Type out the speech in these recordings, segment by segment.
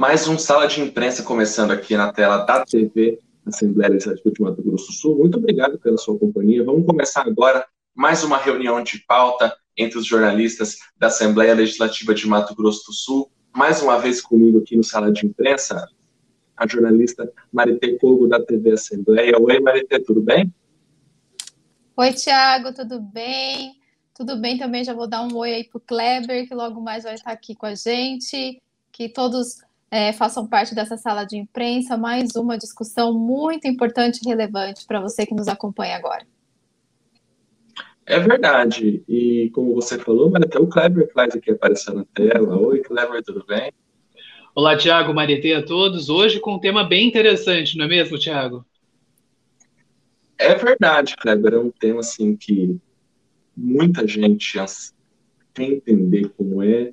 Mais um Sala de Imprensa começando aqui na tela da TV Assembleia Legislativa de Mato Grosso do Sul. Muito obrigado pela sua companhia. Vamos começar agora mais uma reunião de pauta entre os jornalistas da Assembleia Legislativa de Mato Grosso do Sul. Mais uma vez comigo aqui no Sala de Imprensa, a jornalista Marité Cogo, da TV Assembleia. Oi, Marité, tudo bem? Oi, Tiago, tudo bem? Tudo bem também, já vou dar um oi aí para o Kleber, que logo mais vai estar aqui com a gente. Que todos é, façam parte dessa sala de imprensa. Mais uma discussão muito importante e relevante para você que nos acompanha agora. É verdade. E como você falou, mas até o Kleber faz aqui aparecer na tela. Oi, Kleber, tudo bem? Olá, Tiago, Maritê a todos. Hoje com um tema bem interessante, não é mesmo, Tiago? É verdade, Kleber. É um tema assim que muita gente quer entender como é,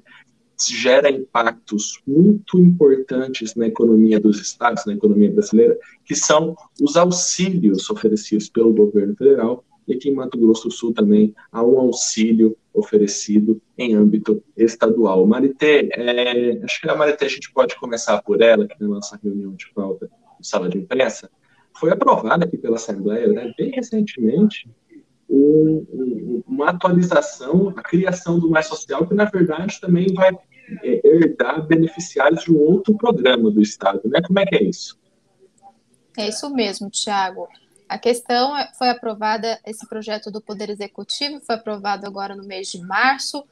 gera impactos muito importantes na economia dos estados, na economia brasileira, que são os auxílios oferecidos pelo governo federal e aqui em Mato Grosso do Sul também há um auxílio oferecido em âmbito estadual. Marité, é, acho que a Marité a gente pode começar por ela, aqui na nossa reunião de pauta, sala de imprensa, foi aprovada aqui pela Assembleia, né, bem recentemente, um, um, uma atualização, a criação do Mais Social, que na verdade também vai é, herdar beneficiários de um outro programa do Estado, né? Como é que é isso? É isso mesmo, Tiago. A questão é, foi aprovada, esse projeto do Poder Executivo foi aprovado agora no mês de março,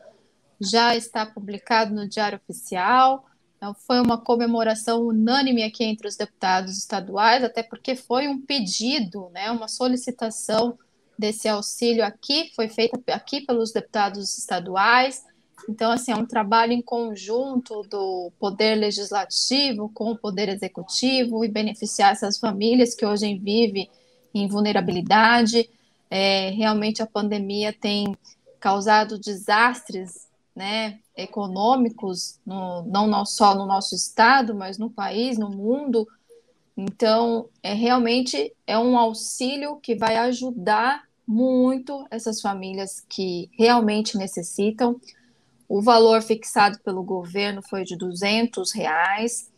já está publicado no Diário Oficial. Então, foi uma comemoração unânime aqui entre os deputados estaduais, até porque foi um pedido, né, uma solicitação desse auxílio aqui, foi feita aqui pelos deputados estaduais. Então, assim, é um trabalho em conjunto do Poder Legislativo com o Poder Executivo e beneficiar essas famílias que hoje vivem em vulnerabilidade. É, realmente a pandemia tem causado desastres né, econômicos, no, não só no nosso estado, mas no país, no mundo. Então, é realmente é um auxílio que vai ajudar muito essas famílias que realmente necessitam. O valor fixado pelo governo foi de 200 reais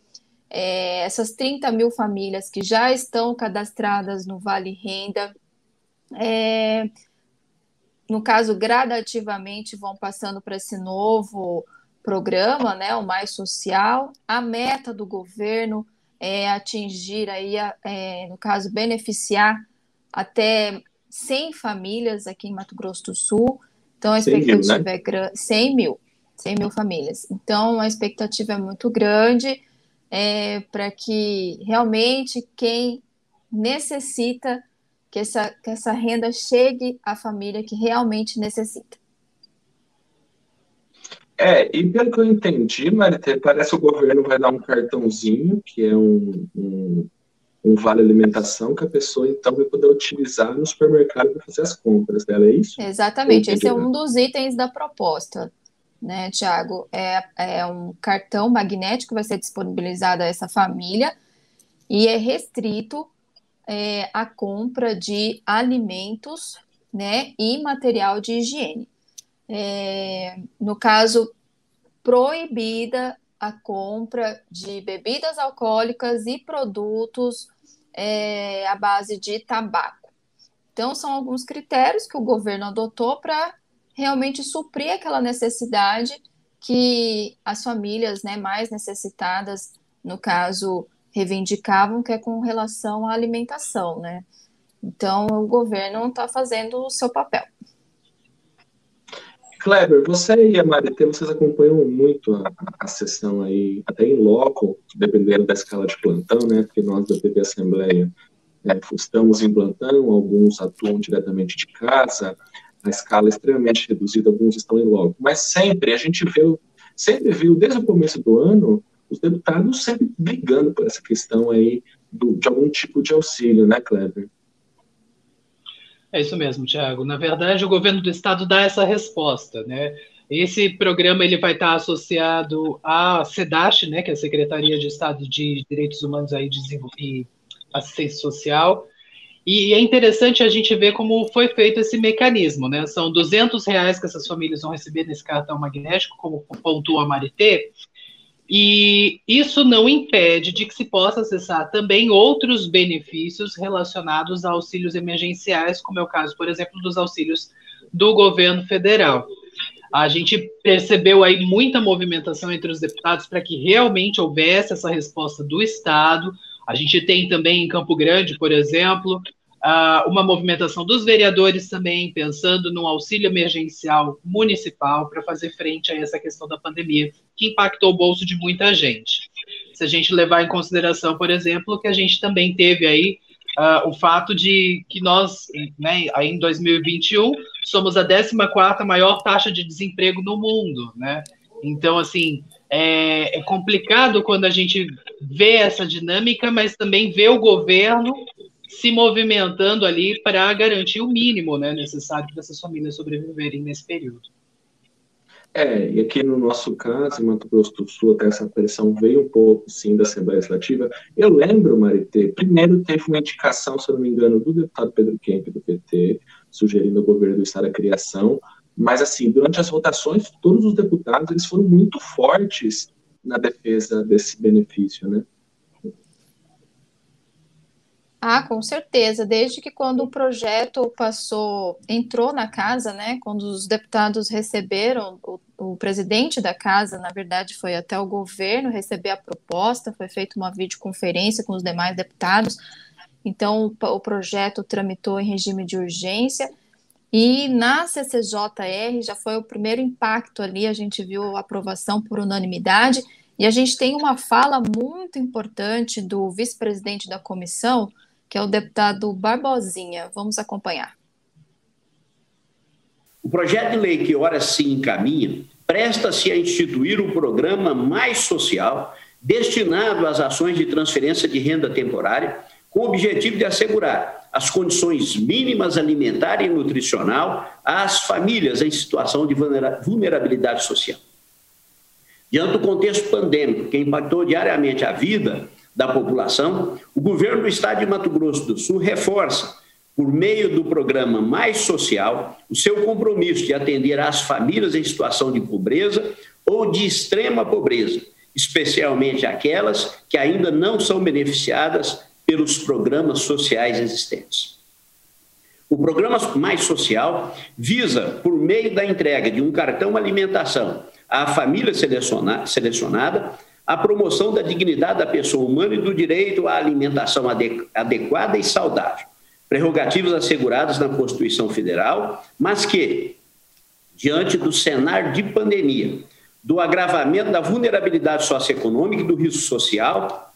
é, essas 30 mil famílias que já estão cadastradas no Vale Renda, é, no caso, gradativamente vão passando para esse novo programa, né, o Mais Social. A meta do governo é atingir aí, é, no caso, beneficiar até 100 famílias aqui em Mato Grosso do Sul. Então, a expectativa 100 mil, né? é grande. 100 mil, 100 mil famílias. Então, a expectativa é muito grande é, para que realmente quem necessita que essa, que essa renda chegue à família que realmente necessita. É, e pelo que eu entendi, Marité, parece que o governo vai dar um cartãozinho, que é um, um, um vale alimentação, que a pessoa então vai poder utilizar no supermercado para fazer as compras dela, é isso? Exatamente, esse é um dos itens da proposta né, Tiago? É, é um cartão magnético que vai ser disponibilizado a essa família e é restrito é, a compra de alimentos né, e material de higiene. É, no caso, proibida a compra de bebidas alcoólicas e produtos é, à base de tabaco. Então, são alguns critérios que o governo adotou para realmente suprir aquela necessidade que as famílias né, mais necessitadas, no caso, reivindicavam, que é com relação à alimentação, né? Então, o governo está fazendo o seu papel. Kleber, você e a Marité, vocês acompanham muito a, a sessão aí, até em loco, dependendo da escala de plantão, né? Porque nós da TV Assembleia é, estamos em plantão, alguns atuam diretamente de casa, a escala é extremamente reduzida, alguns estão em logo. Mas sempre, a gente viu, sempre viu, desde o começo do ano, os deputados sempre brigando por essa questão aí do, de algum tipo de auxílio, né, Kleber? É isso mesmo, Tiago. Na verdade, o governo do estado dá essa resposta, né? Esse programa ele vai estar associado à SEDASH, né, que é a Secretaria de Estado de Direitos Humanos aí, e Assistência Social, e é interessante a gente ver como foi feito esse mecanismo, né? São 200 reais que essas famílias vão receber nesse cartão magnético, como pontua a Marité, E isso não impede de que se possa acessar também outros benefícios relacionados a auxílios emergenciais, como é o caso, por exemplo, dos auxílios do governo federal. A gente percebeu aí muita movimentação entre os deputados para que realmente houvesse essa resposta do Estado. A gente tem também em Campo Grande, por exemplo, uma movimentação dos vereadores também, pensando no auxílio emergencial municipal para fazer frente a essa questão da pandemia, que impactou o bolso de muita gente. Se a gente levar em consideração, por exemplo, que a gente também teve aí uh, o fato de que nós, né, aí em 2021, somos a 14ª maior taxa de desemprego no mundo, né? Então, assim, é, é complicado quando a gente vê essa dinâmica, mas também vê o governo se movimentando ali para garantir o mínimo né, necessário para essas famílias sobreviverem nesse período. É, e aqui no nosso caso, em Mato Grosso do Sul, até essa pressão veio um pouco, sim, da Assembleia Legislativa. Eu lembro, Marité, primeiro teve uma indicação, se eu não me engano, do deputado Pedro Kemp, do PT, sugerindo ao governo do Estado a criação, mas, assim, durante as votações, todos os deputados, eles foram muito fortes na defesa desse benefício, né? Ah, com certeza. Desde que quando o projeto passou, entrou na casa, né? Quando os deputados receberam, o, o presidente da casa, na verdade, foi até o governo receber a proposta, foi feita uma videoconferência com os demais deputados. Então, o, o projeto tramitou em regime de urgência. E na CCJR já foi o primeiro impacto ali, a gente viu a aprovação por unanimidade, e a gente tem uma fala muito importante do vice-presidente da comissão, que é o deputado Barbosinha. Vamos acompanhar. O projeto de lei que ora se encaminha presta-se a instituir o programa Mais Social, destinado às ações de transferência de renda temporária, com o objetivo de assegurar as condições mínimas alimentar e nutricional às famílias em situação de vulnerabilidade social. Diante do contexto pandêmico que impactou diariamente a vida da população, o governo do estado de Mato Grosso do Sul reforça, por meio do programa Mais Social, o seu compromisso de atender às famílias em situação de pobreza ou de extrema pobreza, especialmente aquelas que ainda não são beneficiadas pelos programas sociais existentes. O programa Mais Social visa, por meio da entrega de um cartão alimentação à família selecionada, a promoção da dignidade da pessoa humana e do direito à alimentação adequada e saudável, prerrogativas asseguradas na Constituição Federal, mas que, diante do cenário de pandemia, do agravamento da vulnerabilidade socioeconômica e do risco social,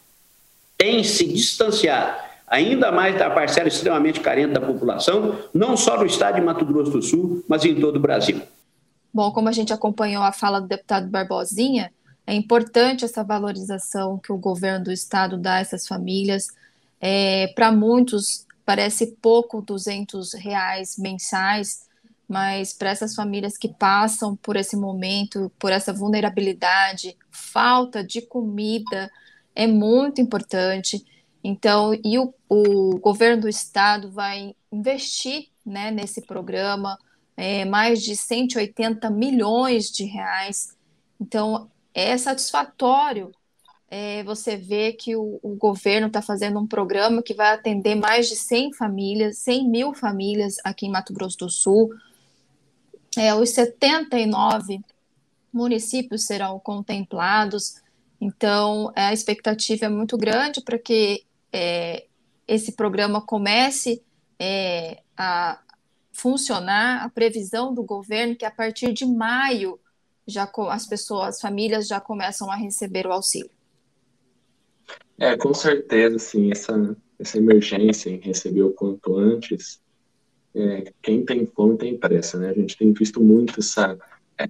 tem se distanciado ainda mais da parcela extremamente carente da população, não só no estado de Mato Grosso do Sul, mas em todo o Brasil. Bom, como a gente acompanhou a fala do deputado Barbosinha, é importante essa valorização que o governo do estado dá a essas famílias. É, Para muitos, parece pouco 200 reais mensais, mas para essas famílias que passam por esse momento, por essa vulnerabilidade, falta de comida, é muito importante. Então, e o, o governo do estado vai investir né, nesse programa é, mais de 180 milhões de reais. Então, é satisfatório é, você ver que o, o governo está fazendo um programa que vai atender mais de 100 famílias, 100 mil famílias aqui em Mato Grosso do Sul. É, os 79 municípios serão contemplados, então a expectativa é muito grande para que é, esse programa comece é, a funcionar. A previsão do governo que a partir de maio já as pessoas, as famílias já começam a receber o auxílio. É, com certeza, sim, essa, essa emergência em receber o quanto antes, é, quem tem fome tem pressa, né? A gente tem visto muito essa,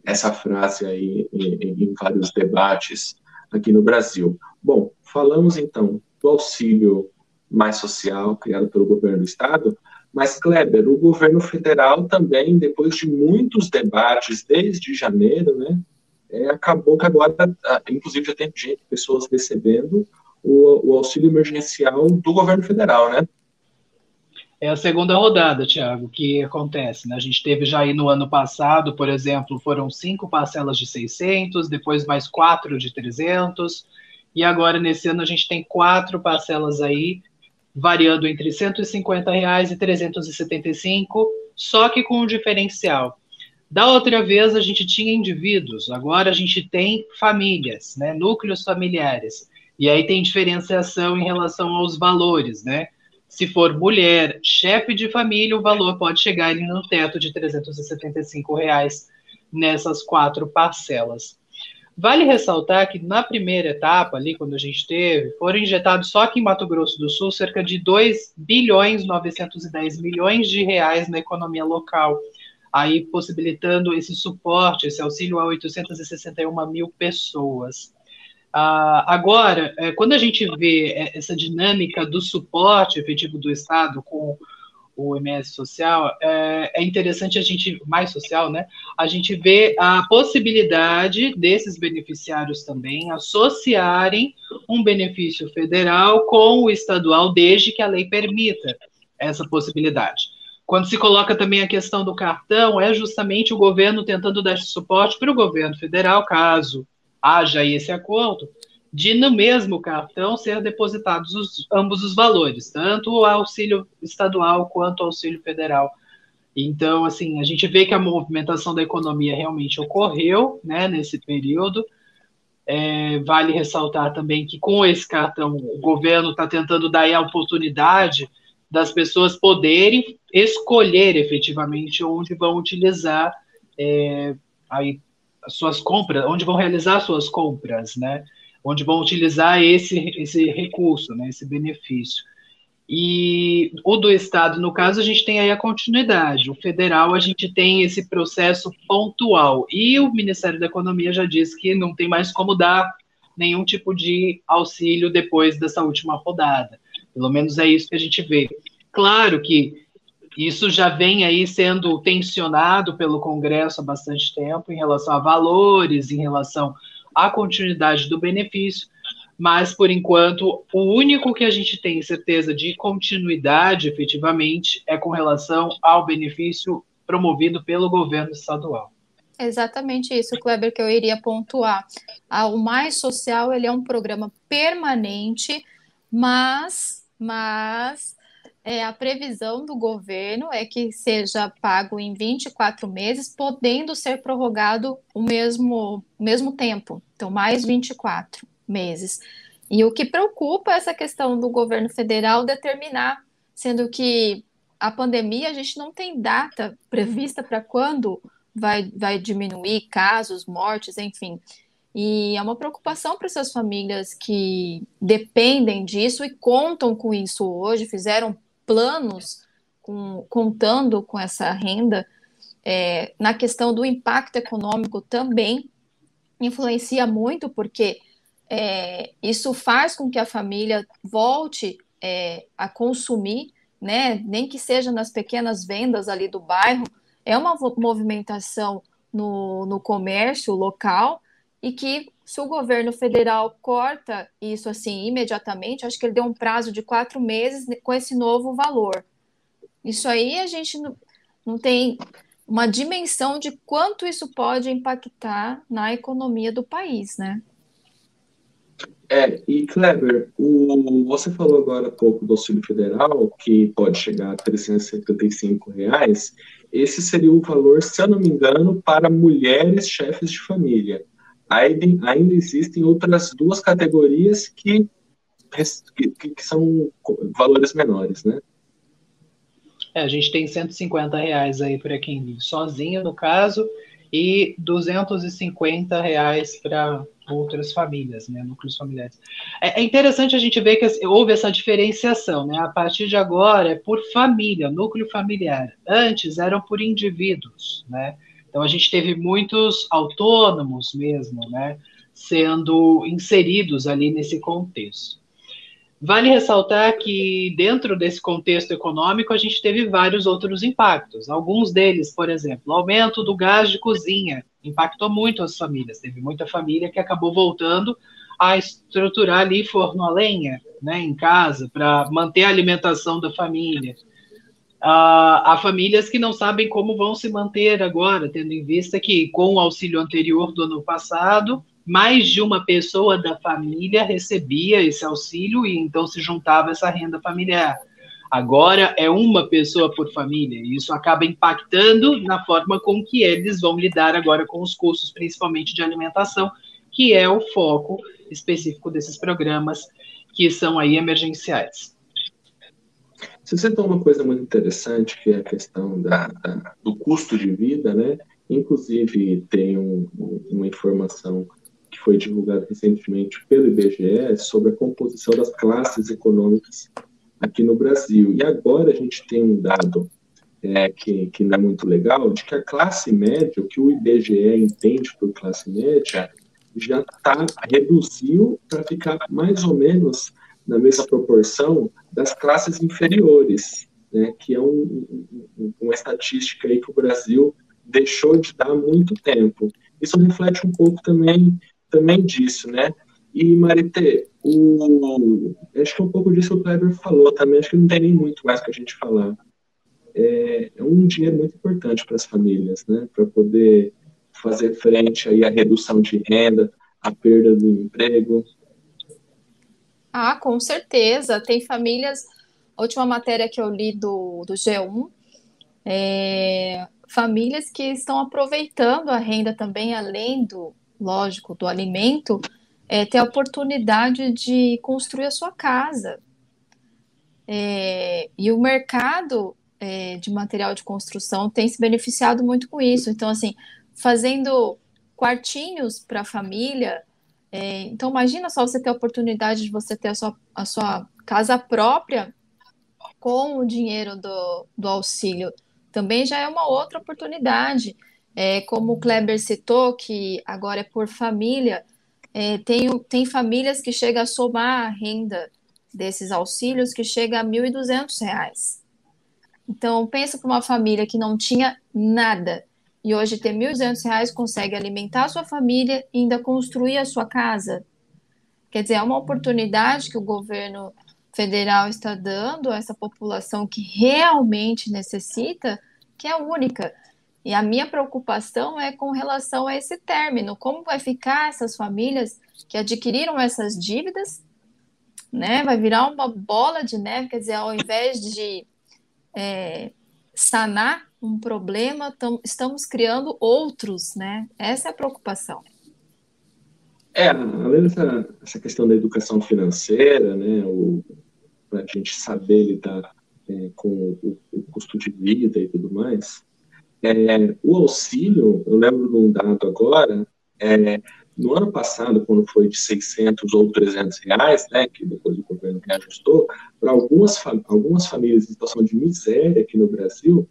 essa frase aí em, em vários debates aqui no Brasil. Bom, falamos então do auxílio mais social criado pelo governo do estado, mas, Kleber, o governo federal também, depois de muitos debates desde janeiro, né, é, acabou que agora, inclusive, já tem gente, pessoas recebendo o, o, auxílio emergencial do governo federal, né? É a segunda rodada, Tiago, que acontece. Né? A gente teve já aí no ano passado, por exemplo, foram cinco parcelas de 600, depois mais quatro de 300, e agora nesse ano a gente tem quatro parcelas aí, variando entre 150 reais e 375, só que com um diferencial. Da outra vez a gente tinha indivíduos, agora a gente tem famílias, né, núcleos familiares. E aí tem diferenciação em relação aos valores, né? Se for mulher, chefe de família, o valor pode chegar no teto de 375 reais nessas quatro parcelas. Vale ressaltar que na primeira etapa, ali quando a gente teve, foram injetados só aqui em Mato Grosso do Sul cerca de 2 bilhões 910 milhões de reais na economia local, aí possibilitando esse suporte, esse auxílio a 861 mil pessoas. Uh, agora, é, quando a gente vê é, essa dinâmica do suporte efetivo do Estado com o MS social, é, é, interessante a gente, mais social, né? A gente vê a possibilidade desses beneficiários também associarem um benefício federal com o estadual, desde que a lei permita essa possibilidade. Quando se coloca também a questão do cartão, é justamente o governo tentando dar suporte para o governo federal, caso haja esse acordo, de no mesmo cartão ser depositados os, ambos os valores, tanto o auxílio estadual quanto o auxílio federal. Então, assim, a gente vê que a movimentação da economia realmente ocorreu, né, nesse período. É, vale ressaltar também que com esse cartão o governo está tentando dar a oportunidade das pessoas poderem escolher efetivamente onde vão utilizar é, aí as suas compras, onde vão realizar suas compras, né? Onde vão utilizar esse, esse recurso, né? Esse benefício. E o do Estado, no caso, a gente tem aí a continuidade. O federal, a gente tem esse processo pontual. E o Ministério da Economia já disse que não tem mais como dar nenhum tipo de auxílio depois dessa última rodada. Pelo menos é isso que a gente vê. Claro que isso já vem aí sendo tensionado pelo Congresso há bastante tempo em relação a valores, em relação à continuidade do benefício, mas por enquanto o único que a gente tem certeza de continuidade efetivamente é com relação ao benefício promovido pelo governo estadual. Exatamente isso, Kleber, que eu iria pontuar. O Mais Social ele é um programa permanente, mas, mas é, a previsão do governo é que seja pago em 24 meses, podendo ser prorrogado o mesmo, mesmo tempo, então mais 24 meses. E o que preocupa é essa questão do governo federal determinar, sendo que a pandemia a gente não tem data prevista para quando vai, vai diminuir casos, mortes, enfim. E é uma preocupação para essas famílias que dependem disso e contam com isso hoje, fizeram planos com, contando com essa renda, é, na questão do impacto econômico também influencia muito, porque é, isso faz com que a família volte é, a consumir, né, nem que seja nas pequenas vendas ali do bairro, é uma movimentação no, no comércio local e que se o governo federal corta isso assim imediatamente, acho que ele deu um prazo de quatro meses com esse novo valor. Isso aí a gente não, não tem uma dimensão de quanto isso pode impactar na economia do país, né? É, e Kleber, o, você falou agora há pouco do auxílio federal, que pode chegar a 375 reais. Esse seria o valor, se eu não me engano, para mulheres chefes de família ainda, ainda existem outras duas categorias que, que, que são valores menores, né? É, a gente tem 150 reais aí para quem sozinho, no caso, e 250 reais para outras famílias, né, núcleos familiares. É, é, interessante a gente ver que houve essa diferenciação, né? A partir de agora é por família, núcleo familiar. Antes eram por indivíduos, né? Então a gente teve muitos autônomos mesmo, né, sendo inseridos ali nesse contexto. Vale ressaltar que dentro desse contexto econômico a gente teve vários outros impactos. Alguns deles, por exemplo, o aumento do gás de cozinha impactou muito as famílias. Teve muita família que acabou voltando a estruturar ali forno a lenha, né, em casa para manter a alimentação da família. A, a famílias que não sabem como vão se manter agora, tendo em vista que com o auxílio anterior do ano passado, mais de uma pessoa da família recebia esse auxílio e então se juntava essa renda familiar. Agora é uma pessoa por família, e isso acaba impactando na forma com que eles vão lidar agora com os custos, principalmente de alimentação, que é o foco específico desses programas que são aí emergenciais. Você citou uma coisa muito interessante, que é a questão da, da, do custo de vida, né? Inclusive, tem um, uma informação que foi divulgada recentemente pelo IBGE sobre a composição das classes econômicas aqui no Brasil. E agora a gente tem um dado é, que, que não é muito legal, de que a classe média, o que o IBGE entende por classe média, já tá, reduziu para ficar mais ou menos na mesma proporção das classes inferiores, né, que é um, um, uma estatística aí que o Brasil deixou de dar há muito tempo. Isso reflete um pouco também, também disso, né? E, Marité, o, acho que um pouco disso o Kleber falou também, acho que não tem nem muito mais que a gente falar. É, é um dinheiro muito importante para as famílias, né? Para poder fazer frente aí à redução de renda, à perda do emprego. Ah, com certeza. Tem famílias. Última matéria que eu li do, do G1, é, famílias que estão aproveitando a renda também, além do, lógico, do alimento, é, ter a oportunidade de construir a sua casa. É, e o mercado é, de material de construção tem se beneficiado muito com isso. Então, assim, fazendo quartinhos para a família. É, então, imagina só você ter a oportunidade de você ter a sua, a sua casa própria com o dinheiro do, do auxílio. Também já é uma outra oportunidade. É, como o Kleber citou, que agora é por família, é, tem, tem famílias que chegam a somar a renda desses auxílios que chega a R$ 1.200. Então, pensa para uma família que não tinha nada e hoje ter R$ 1.200 consegue alimentar a sua família e ainda construir a sua casa. Quer dizer, é uma oportunidade que o governo federal está dando a essa população que realmente necessita, que é única. E a minha preocupação é com relação a esse término, como vai ficar essas famílias que adquiriram essas dívidas, né? Vai virar uma bola de neve, quer dizer, ao invés de é, sanar um problema, tam, estamos criando outros, né? Essa é a preocupação. É, além dessa essa questão da educação financeira, né, para a gente saber lidar é, com o, o, custo de vida e tudo mais, é, o auxílio, eu lembro de um dado agora, é, no ano passado, quando foi de 600 ou 300 reais, né, que depois o governo reajustou, para algumas, algumas famílias em situação de miséria aqui no Brasil,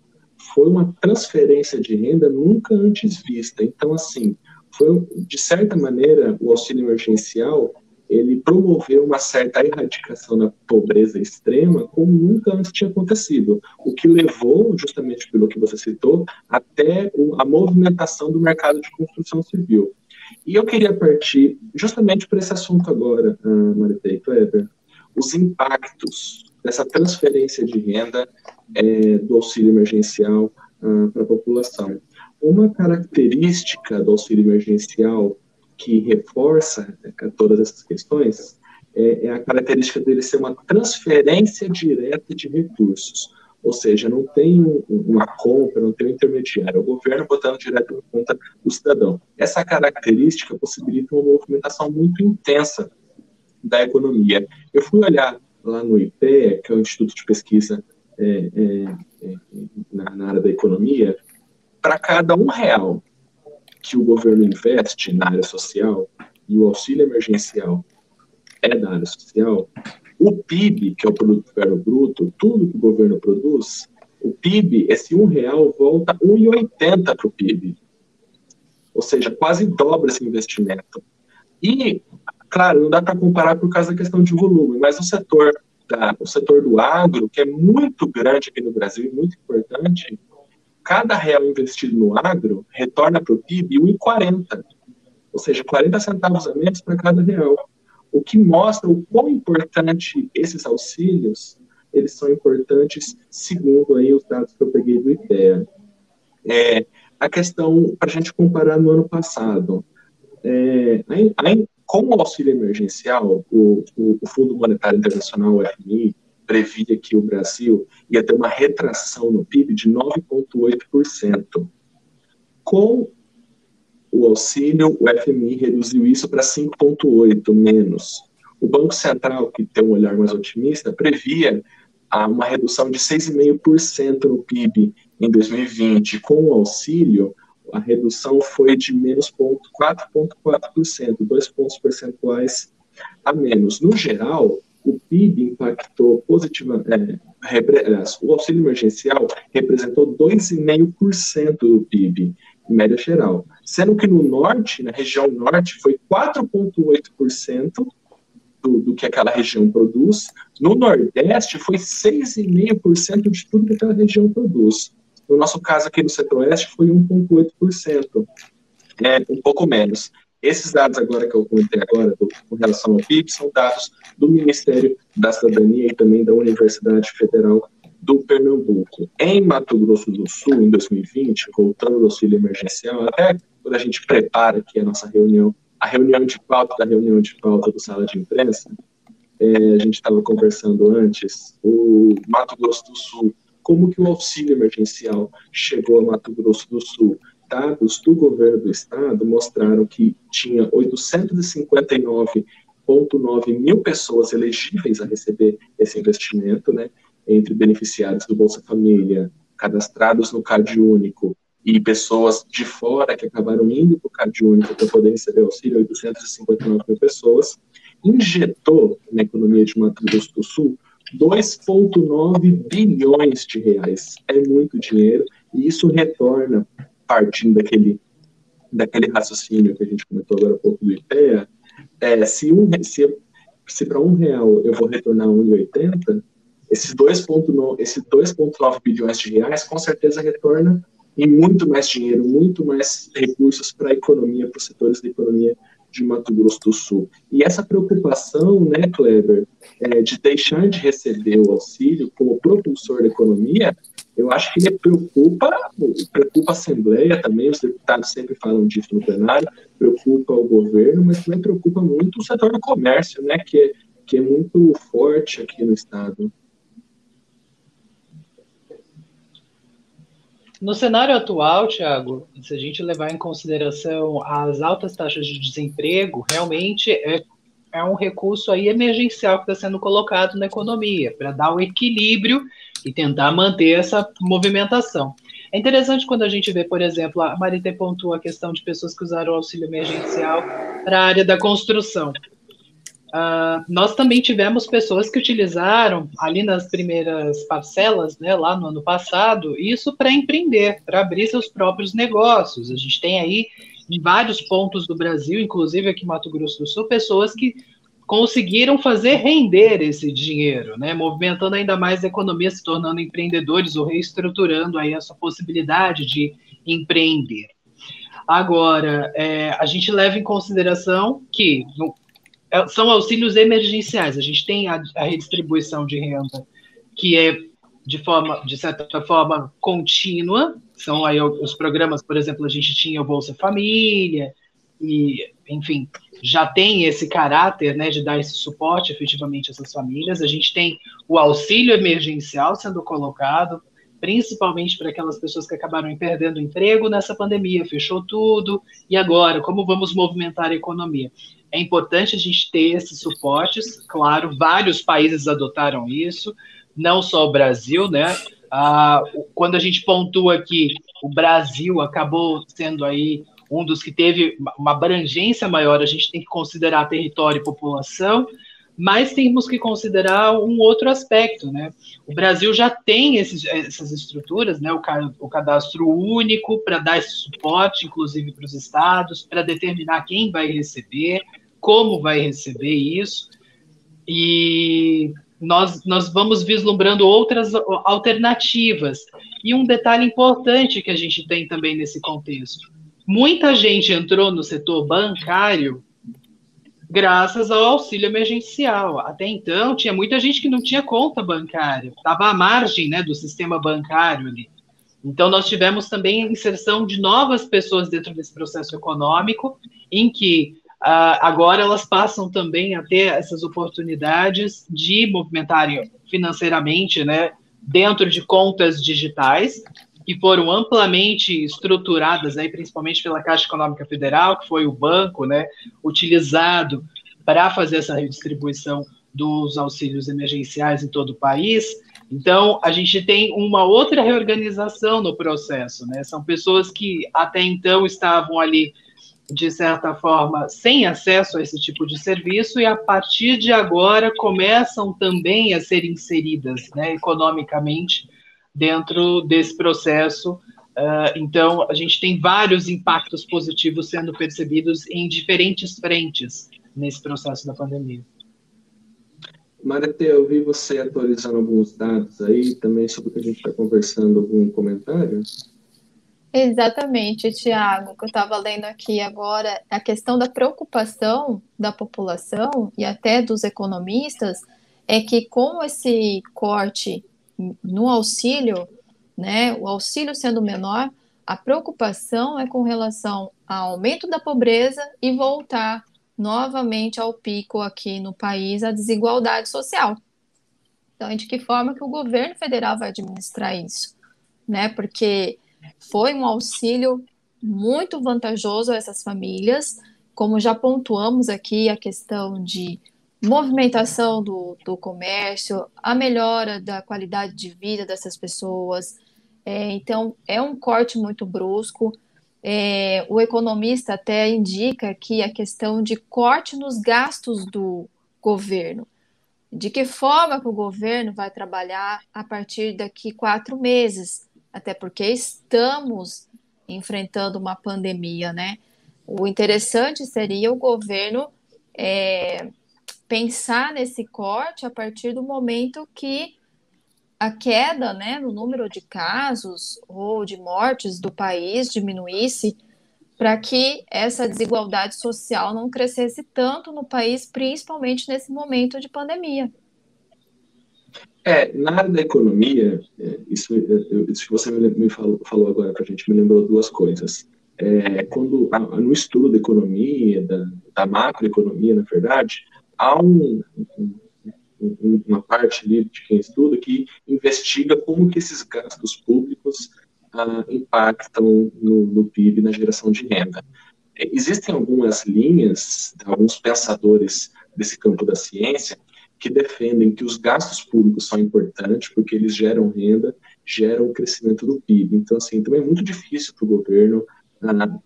foi uma transferência de renda nunca antes vista. Então, assim, foi, de certa maneira, o auxílio emergencial ele promoveu uma certa erradicação da pobreza extrema como nunca antes tinha acontecido, o que levou, justamente pelo que você citou, até a movimentação do mercado de construção civil. E eu queria partir justamente para esse assunto agora, uh, Marita e Kleber, os impactos dessa transferência de renda é, do auxílio emergencial uh, para a população. Uma característica do auxílio emergencial que reforça né, todas essas questões é, é, a característica dele ser uma transferência direta de recursos. Ou seja, não tem um, uma compra, não tem um intermediário, é o governo botando direto na conta do cidadão. Essa característica possibilita uma movimentação muito intensa da economia. Eu fui olhar lá no IPEA, que é o Instituto de Pesquisa é, é, na, na, área da economia, para cada um real que o governo investe na área social, e o auxílio emergencial é da área social, o PIB, que é o produto interno bruto, tudo que o governo produz, o PIB, esse um real volta 1,80 para o PIB. Ou seja, quase dobra esse investimento. E Claro, não dá para comparar por causa da questão de volume, mas o setor, da, o setor do agro, que é muito grande aqui no Brasil e muito importante, cada real investido no agro retorna para o PIB 1,40, ou seja, 40 centavos a menos para cada real. O que mostra o quão importante esses auxílios eles são importantes segundo aí os dados que eu peguei do IPEA. É, a questão, para a gente comparar no ano passado, é, com o auxílio emergencial, o, o, o Fundo Monetário Internacional, o FMI, previa que o Brasil ia ter uma retração no PIB de 9,8%. Com o auxílio, o FMI reduziu isso para 5,8% menos. O Banco Central, que tem um olhar mais otimista, previa uma redução de 6,5% no PIB em 2020. Com o auxílio, a redução foi de menos 4,4%, dois pontos percentuais a menos. No geral, o PIB impactou positivamente, é, o auxílio emergencial representou 2,5% do PIB, em média geral. Sendo que no norte, na região norte, foi 4,8% do, do que aquela região produz. No nordeste, foi 6,5% de tudo que aquela região produz. No nosso caso aqui no centro-oeste, foi 1,8%, é, um pouco menos. Esses dados agora que eu comentei agora, do, com relação ao PIB, são dados do Ministério da Cidadania e também da Universidade Federal do Pernambuco. Em Mato Grosso do Sul, em 2020, voltando ao auxílio emergencial, até quando a gente prepara aqui a nossa reunião, a reunião de pauta da reunião de pauta do sala de imprensa, é, a gente estava conversando antes, o Mato Grosso do Sul, como que o auxílio emergencial chegou a Mato Grosso do Sul? Dados do governo do estado mostraram que tinha 859,9 mil pessoas elegíveis a receber esse investimento, né? entre beneficiários do Bolsa Família, cadastrados no Cade Único, e pessoas de fora que acabaram indo para o Cade Único para poder receber auxílio, 859 mil pessoas, injetou na economia de Mato Grosso do Sul 2,9 bilhões de reais. É muito dinheiro, e isso retorna, partindo daquele, daquele raciocínio que a gente comentou agora há pouco do IPEA, é, se, um, se, se para um real eu vou retornar 1,80, esses 2,9 esse bilhões de reais com certeza retorna em muito mais dinheiro, muito mais recursos para a economia, para os setores da economia de Mato Grosso do Sul. E essa preocupação, né, Kleber, é, de deixar de receber o auxílio como propulsor da economia, eu acho que ele preocupa, preocupa a Assembleia também, os deputados sempre falam disso no plenário, preocupa o governo, mas também preocupa muito o setor do comércio, né, que é, que é muito forte aqui no estado. No cenário atual, Tiago, se a gente levar em consideração as altas taxas de desemprego, realmente é, é um recurso aí emergencial que está sendo colocado na economia para dar o equilíbrio e tentar manter essa movimentação. É interessante quando a gente vê, por exemplo, a Marité pontua a questão de pessoas que usaram o auxílio emergencial para a área da construção. Uh, nós também tivemos pessoas que utilizaram ali nas primeiras parcelas, né, lá no ano passado, isso para empreender, para abrir seus próprios negócios. A gente tem aí em vários pontos do Brasil, inclusive aqui em Mato Grosso do Sul, pessoas que conseguiram fazer render esse dinheiro, né, movimentando ainda mais a economia, se tornando empreendedores ou reestruturando aí essa possibilidade de empreender. Agora, é, a gente leva em consideração que são auxílios emergenciais. A gente tem a, a redistribuição de renda que é de forma, de certa forma, contínua. São aí os programas, por exemplo, a gente tinha o Bolsa Família e, enfim, já tem esse caráter, né, de dar esse suporte efetivamente a essas famílias. A gente tem o auxílio emergencial sendo colocado, principalmente para aquelas pessoas que acabaram perdendo o emprego nessa pandemia, fechou tudo, e agora, como vamos movimentar a economia? É importante a gente ter esses suportes, claro, vários países adotaram isso, não só o Brasil, né? Ah, quando a gente pontua aqui, o Brasil acabou sendo aí um dos que teve uma abrangência maior, a gente tem que considerar território e população, mas temos que considerar um outro aspecto, né? O Brasil já tem esses, essas estruturas, né? O, o cadastro único para dar esse suporte, inclusive para os estados, para determinar quem vai receber, como vai receber isso, e nós, nós vamos vislumbrando outras alternativas. E um detalhe importante que a gente tem também nesse contexto: muita gente entrou no setor bancário graças ao auxílio emergencial. Até então, tinha muita gente que não tinha conta bancária, estava à margem né, do sistema bancário ali. Então, nós tivemos também a inserção de novas pessoas dentro desse processo econômico, em que agora elas passam também a ter essas oportunidades de movimentarem financeiramente, né, dentro de contas digitais, que foram amplamente estruturadas, aí, principalmente pela Caixa Econômica Federal, que foi o banco né, utilizado para fazer essa redistribuição dos auxílios emergenciais em todo o país. Então, a gente tem uma outra reorganização no processo, né? São pessoas que até então estavam ali, de certa forma, sem acesso a esse tipo de serviço e a partir de agora começam também a ser inseridas, né, economicamente dentro desse processo. Uh, então, a gente tem vários impactos positivos sendo percebidos em diferentes frentes nesse processo da pandemia. Marete, eu vi você atualizando alguns dados aí também sobre o que a gente está conversando, algum comentário? Exatamente, Tiago, que eu estava lendo aqui agora, a questão da preocupação da população e até dos economistas é que com esse corte no auxílio, né, o auxílio sendo menor, a preocupação é com relação ao aumento da pobreza e voltar novamente ao pico aqui no país a desigualdade social. Então, de que forma que o governo federal vai administrar isso? Né? Porque foi um auxílio muito vantajoso a essas famílias, como já pontuamos aqui a questão de movimentação do, do comércio, a melhora da qualidade de vida dessas pessoas. É, então, é um corte muito brusco. É, o economista até indica que a questão de corte nos gastos do governo. De que forma que o governo vai trabalhar a partir daqui quatro meses? Até porque estamos enfrentando uma pandemia, né? O interessante seria o governo é, pensar nesse corte a partir do momento que a queda né, no número de casos ou de mortes do país diminuísse, para que essa desigualdade social não crescesse tanto no país, principalmente nesse momento de pandemia. É, na área da economia, é, isso, é, isso que você me falou, falou agora para a gente me lembrou duas coisas. É, quando no estudo da economia, da, da macroeconomia, na verdade, há um, um, uma parte ali de quem estuda que investiga como que esses gastos públicos ah, impactam no, no, PIB, na geração de renda. Existem algumas linhas, alguns pensadores desse campo da ciência, que defendem que os gastos públicos são importantes porque eles geram renda, geram o crescimento do PIB. Então, assim, também é muito difícil para o governo ah,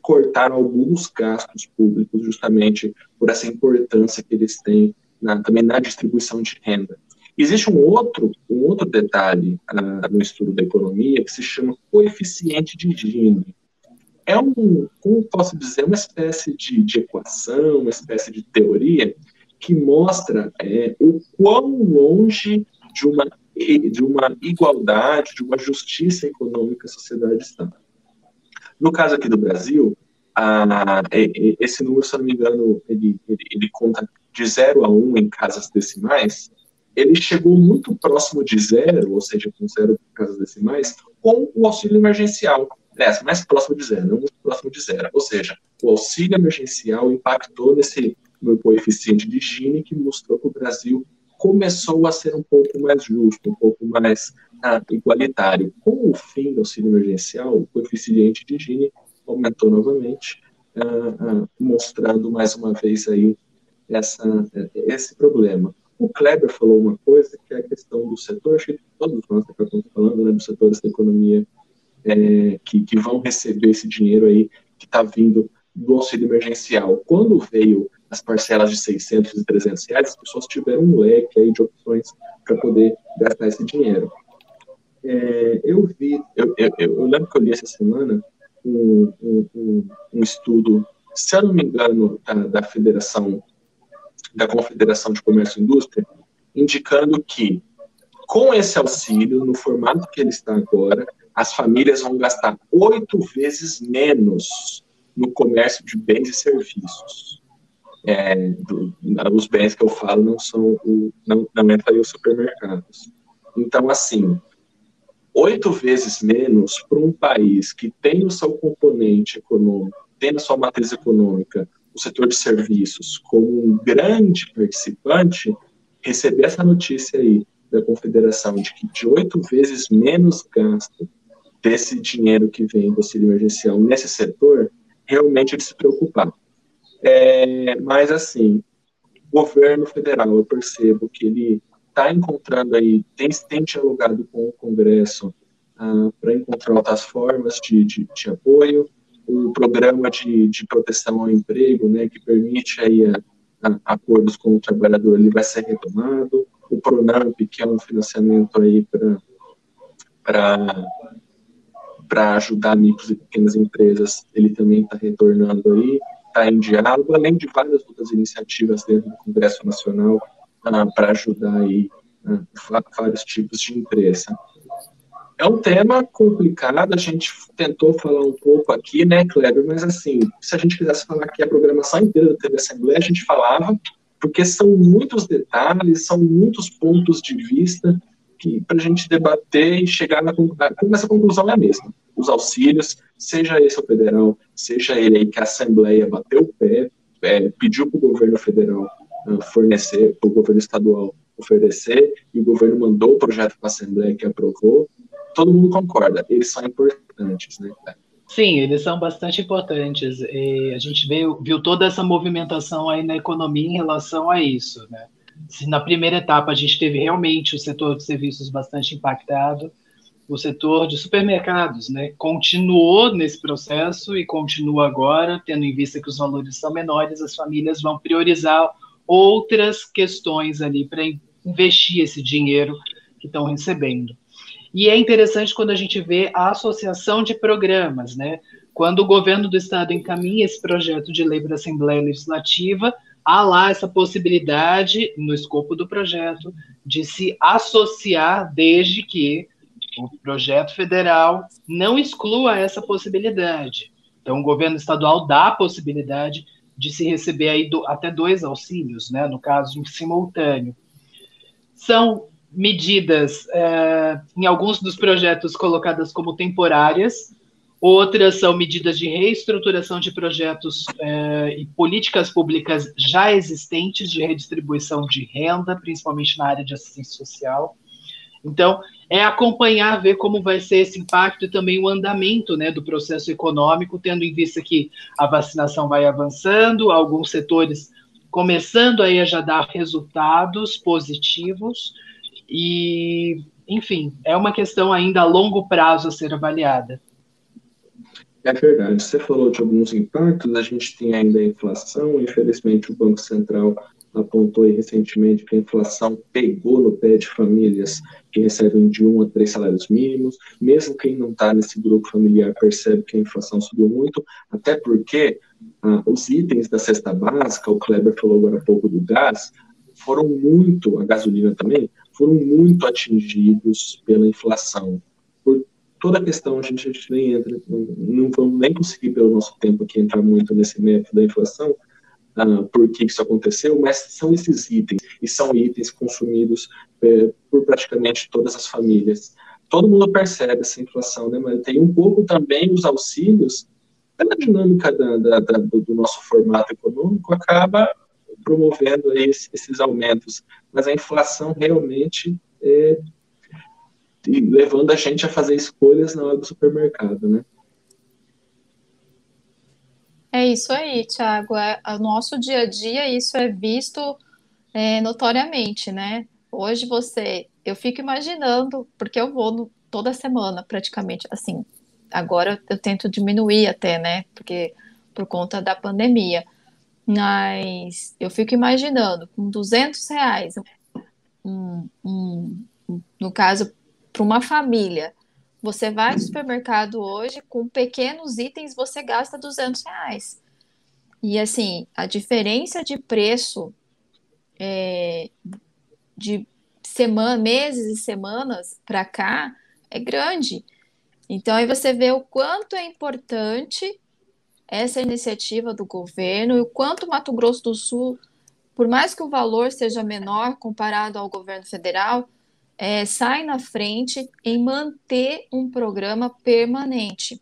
cortar alguns gastos públicos justamente por essa importância que eles têm na, também na distribuição de renda. Existe um outro, um outro detalhe uh, no estudo da economia que se chama coeficiente de Gini. É um, como posso dizer, uma espécie de, de equação, uma espécie de teoria que mostra é, o quão longe de uma, de uma igualdade, de uma justiça econômica a sociedade está. No caso aqui do Brasil, a, esse número, se não me engano, ele, ele, ele conta de 0 a 1 um em casas decimais, ele chegou muito próximo de zero, ou seja, com zero casas decimais, com o auxílio emergencial. Aliás, mais próximo de zero, não muito próximo de zero. Ou seja, o auxílio emergencial impactou nesse no coeficiente de Gini, que mostrou que o Brasil começou a ser um pouco mais justo, um pouco mais ah, igualitário. Com o fim do auxílio emergencial, o coeficiente de Gini aumentou novamente, ah, ah, mostrando mais uma vez aí essa, esse problema. O Kleber falou uma coisa que é a questão do setor, acho que todos nós estamos falando né, dos setores da economia é, que, que vão receber esse dinheiro aí que está vindo do auxílio emergencial. Quando veio as parcelas de 600 e 300 reais, as pessoas tiveram um leque aí de opções para poder gastar esse dinheiro. É, eu vi, eu, eu, eu, lembro que eu li essa semana um, um, um estudo, se eu não me engano, da, da Federação da Confederação de Comércio e Indústria, indicando que, com esse auxílio, no formato que ele está agora, as famílias vão gastar oito vezes menos no comércio de bens e serviços. É, do, os bens que eu falo não são o, não, não aí os supermercados. Então, assim, oito vezes menos para um país que tem o seu componente econômico, tem a sua matriz econômica, o setor de serviços, como um grande participante, receber essa notícia aí da Confederação de que de oito vezes menos gasto desse dinheiro que vem do auxílio emergencial nesse setor, realmente de se preocupar. É, mas, assim, o governo federal, eu percebo que ele está encontrando aí, tem, tem dialogado com o Congresso ah, para encontrar outras formas de, de, de, apoio, o programa de, de proteção ao emprego, né, que permite aí a, a, acordos com o trabalhador, ele vai ser retomado, o Pronamp, que é um financiamento aí para para ajudar micros e pequenas empresas, ele também está retornando aí, está em diálogo, além de várias outras iniciativas dentro do Congresso Nacional ah, para ajudar aí ah, vários tipos de empresa. É um tema complicado, a gente tentou falar um pouco aqui, né, Kleber, mas assim, se a gente quisesse falar aqui a programação inteira da TV Assembleia, a gente falava, porque são muitos detalhes, são muitos pontos de vista que para a gente debater e chegar na nessa conclusão é a mesma. Os auxílios, seja esse o federal, seja ele aí que a Assembleia bateu o pé, é, pediu para o governo federal fornecer, para o governo estadual oferecer, e o governo mandou o projeto para a Assembleia que aprovou, todo mundo concorda, eles são importantes, né? Sim, eles são bastante importantes. E a gente viu, viu toda essa movimentação aí na economia em relação a isso, né? Se na primeira etapa a gente teve realmente o setor de serviços bastante impactado, o setor de supermercados, né, continuou nesse processo e continua agora, tendo em vista que os valores são menores, as famílias vão priorizar outras questões ali para investir esse dinheiro que estão recebendo. E é interessante quando a gente vê a associação de programas, né? Quando o governo do estado encaminha esse projeto de lei para a Assembleia Legislativa, há lá essa possibilidade, no escopo do projeto, de se associar desde que o projeto federal não exclua essa possibilidade. Então, o governo estadual dá a possibilidade de se receber aí do, até dois auxílios, né, no caso, em simultâneo. São medidas, é, em alguns dos projetos, colocadas como temporárias, outras são medidas de reestruturação de projetos é, e políticas públicas já existentes de redistribuição de renda, principalmente na área de assistência social. Então, é acompanhar, ver como vai ser esse impacto e também o andamento né, do processo econômico, tendo em vista que a vacinação vai avançando, alguns setores começando aí a já dar resultados positivos, e, enfim, é uma questão ainda a longo prazo a ser avaliada. É verdade. Você falou de alguns impactos, a gente tem ainda a inflação, infelizmente o Banco Central apontou recentemente que a inflação pegou no pé de famílias que recebem de um a três salários mínimos. Mesmo quem não está nesse grupo familiar percebe que a inflação subiu muito, até porque ah, os itens da cesta básica, o Kleber falou agora há pouco do gás, foram muito, a gasolina também, foram muito atingidos pela inflação. Por toda a questão, a gente, a gente nem entra, não, não vamos nem conseguir pelo nosso tempo aqui entrar muito nesse método da inflação, uh, por que isso aconteceu, mas são esses itens, e são itens consumidos é, por praticamente todas as famílias. Todo mundo percebe essa inflação, né, mas tem um pouco também os auxílios, pela dinâmica da, da, da, do nosso formato econômico, acaba promovendo esses, esses aumentos, mas a inflação realmente é levando a gente a fazer escolhas na hora do supermercado, né? É isso aí, Thiago. É, o nosso dia a dia, isso é visto é, notoriamente, né? Hoje você, eu fico imaginando, porque eu vou no, toda semana praticamente, assim, agora eu tento diminuir até, né? Porque por conta da pandemia. Mas eu fico imaginando, com 200 reais, um, um, no caso, para uma família, você vai no supermercado hoje, com pequenos itens você gasta 200 reais. E assim, a diferença de preço é, de semana, meses e semanas para cá é grande. Então aí você vê o quanto é importante essa iniciativa do governo e o quanto Mato Grosso do Sul, por mais que o valor seja menor comparado ao governo federal, é, sai na frente em manter um programa permanente.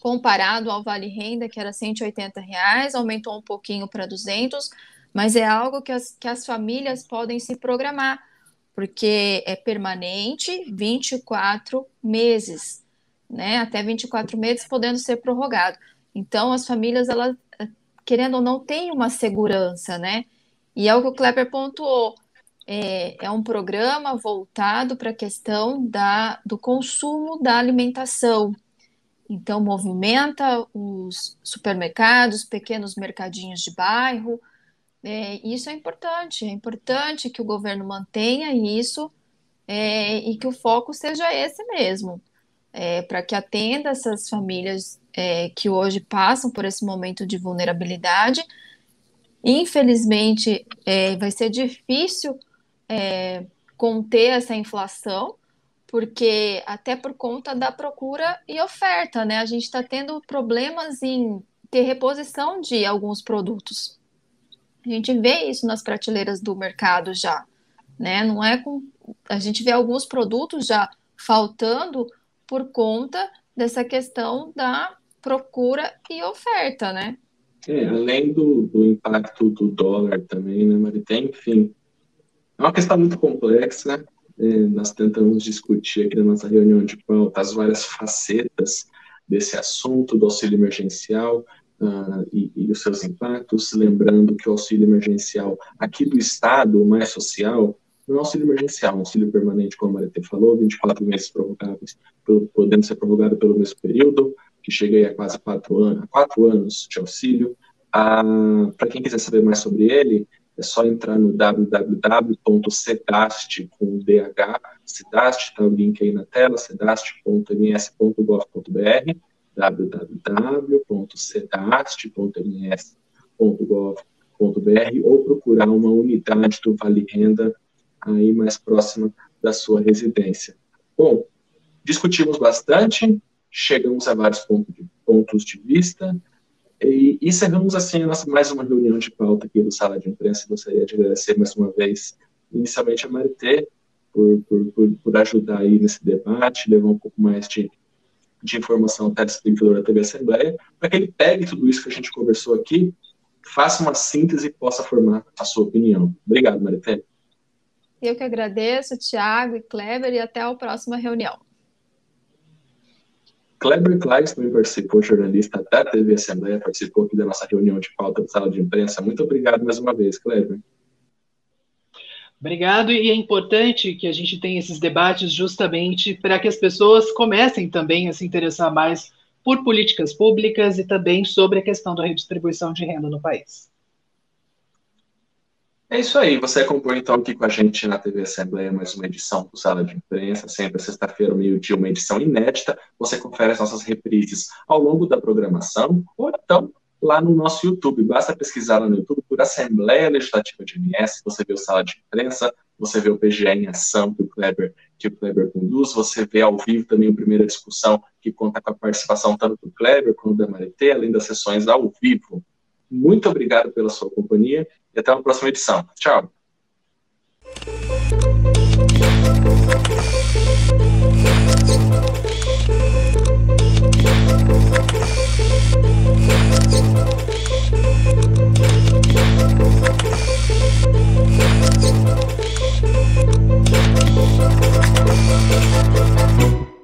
Comparado ao Vale Renda, que era 180 reais, aumentou um pouquinho para 200, mas é algo que as, que as famílias podem se programar, porque é permanente 24 meses, né? Até 24 meses podendo ser prorrogado. Então, as famílias, elas, querendo ou não, têm uma segurança, né? E é o que o Kleber pontuou é, é um programa voltado para a questão da, do consumo da alimentação. Então, movimenta os supermercados, pequenos mercadinhos de bairro. É, isso é importante, é importante que o governo mantenha isso é, e que o foco seja esse mesmo, é, para que atenda essas famílias é, que hoje passam por esse momento de vulnerabilidade. Infelizmente, é, vai ser difícil é, conter essa inflação, porque até por conta da procura e oferta, né? A gente está tendo problemas em ter reposição de alguns produtos. A gente vê isso nas prateleiras do mercado já, né? Não é com a gente vê alguns produtos já faltando por conta dessa questão da procura e oferta, né? É, além do, do impacto do dólar também, né, Marita? Enfim, é uma questão muito complexa. Né? nós tentamos discutir aqui na nossa reunião de pauta as várias facetas desse assunto do auxílio emergencial uh, e, e, os seus impactos. Lembrando que o auxílio emergencial aqui do Estado, o mais social, não é auxílio emergencial, é um auxílio permanente, como a Maria falou, 24 meses prorrogáveis, podendo ser prorrogado pelo mesmo período, que chega a quase quatro anos, quatro anos de auxílio. Uh, Para quem quiser saber mais sobre ele, é só entrar no www.cedast, com DH, está o link aí na tela, cedast.ms.gov.br, www.cedast.ms.gov.br ou procurar uma unidade do Vale Renda aí mais próxima da sua residência. Bom, discutimos bastante, chegamos a vários pontos de, pontos de vista, e encerramos assim nossa, mais uma reunião de pauta aqui do Sala de Imprensa. Gostaria de agradecer mais uma vez, inicialmente a Marité, por, por, por, por, ajudar aí nesse debate, levar um pouco mais de, de informação até esse da TV Assembleia, para que ele pegue tudo isso que a gente conversou aqui, faça uma síntese e possa formar a sua opinião. Obrigado, Marité. Eu que agradeço, Tiago e Kleber, e até a próxima reunião. Kleber Kleis também participou, jornalista da TV Assembleia, participou aqui da nossa reunião de pauta da sala de imprensa. Muito obrigado mais uma vez, Kleber. Obrigado, e é importante que a gente tenha esses debates justamente para que as pessoas comecem também a se interessar mais por políticas públicas e também sobre a questão da redistribuição de renda no país. É isso aí, você acompanha então aqui com a gente na TV Assembleia mais uma edição do Sala de Imprensa, sempre sexta-feira, meio-dia, uma edição inédita. Você confere as nossas reprises ao longo da programação, ou então lá no nosso YouTube. Basta pesquisar lá no YouTube por Assembleia Legislativa de MS, você vê o Sala de Imprensa, você vê o PGE em ação que o Kleber, que o Kleber conduz, você vê ao vivo também a primeira discussão que conta com a participação tanto do Kleber quanto da Marité, além das sessões ao vivo. Muito obrigado pela sua companhia e até a próxima edição. Tchau! Thank you.